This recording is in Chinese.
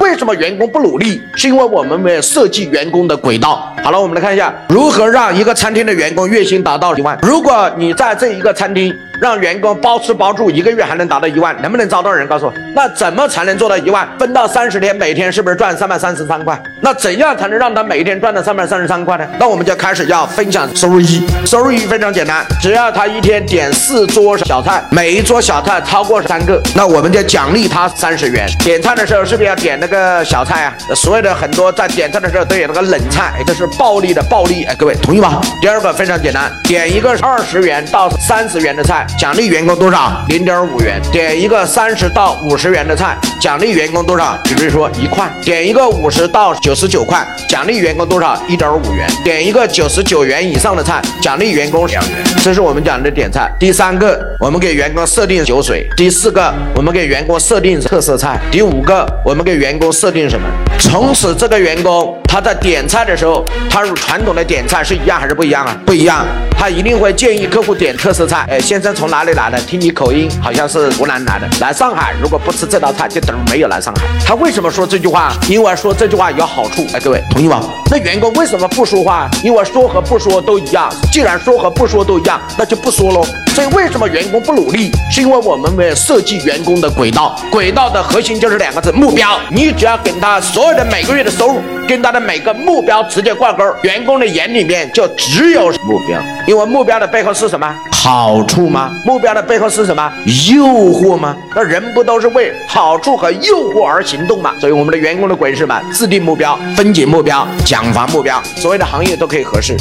为什么员工不努力？是因为我们没有设计员工的轨道。好了，我们来看一下如何让一个餐厅的员工月薪达到一万。如果你在这一个餐厅。让员工包吃包住，一个月还能达到一万，能不能招到人？告诉我，那怎么才能做到一万？分到三十天，每天是不是赚三百三十三块？那怎样才能让他每一天赚到三百三十三块呢？那我们就开始要分享收入一。收入一非常简单，只要他一天点四桌小菜，每一桌小菜超过三个，那我们就奖励他三十元。点菜的时候是不是要点那个小菜啊？所有的很多在点菜的时候都有那个冷菜，这是暴利的暴利。哎，各位同意吗？第二个非常简单，点一个二十元到三十元的菜。奖励员工多少？零点五元。点一个三十到五十元的菜，奖励员工多少？比如说一块。点一个五十到九十九块，奖励员工多少？一点五元。点一个九十九元以上的菜，奖励员工两元。这是我们讲的点菜。第三个，我们给员工设定酒水。第四个，我们给员工设定特色菜。第五个，我们给员工设定什么？从此这个员工他在点菜的时候，他与传统的点菜是一样还是不一样啊？不一样。他一定会建议客户点特色菜。哎，先生从哪里来的？听你口音好像是湖南来的。来上海，如果不吃这道菜，就等于没有来上海。他为什么说这句话？因为说这句话有好处。哎，各位同意吗？那员工为什么不说话？因为说和不说都一样。既然说和不说都一样，那就不说喽。所以为什么员工不努力？是因为我们没有设计员工的轨道。轨道的核心就是两个字：目标。你只要跟他所有的每个月的收入跟他的每个目标直接挂钩，员工的眼里面就只有目标。因为目标的背后是什么？好处吗？目标的背后是什么？诱惑吗？那人不都是为好处和诱惑而行动吗？所以我们的员工的轨是什么？制定目标、分解目标、奖罚目标，所有的行业都可以合适。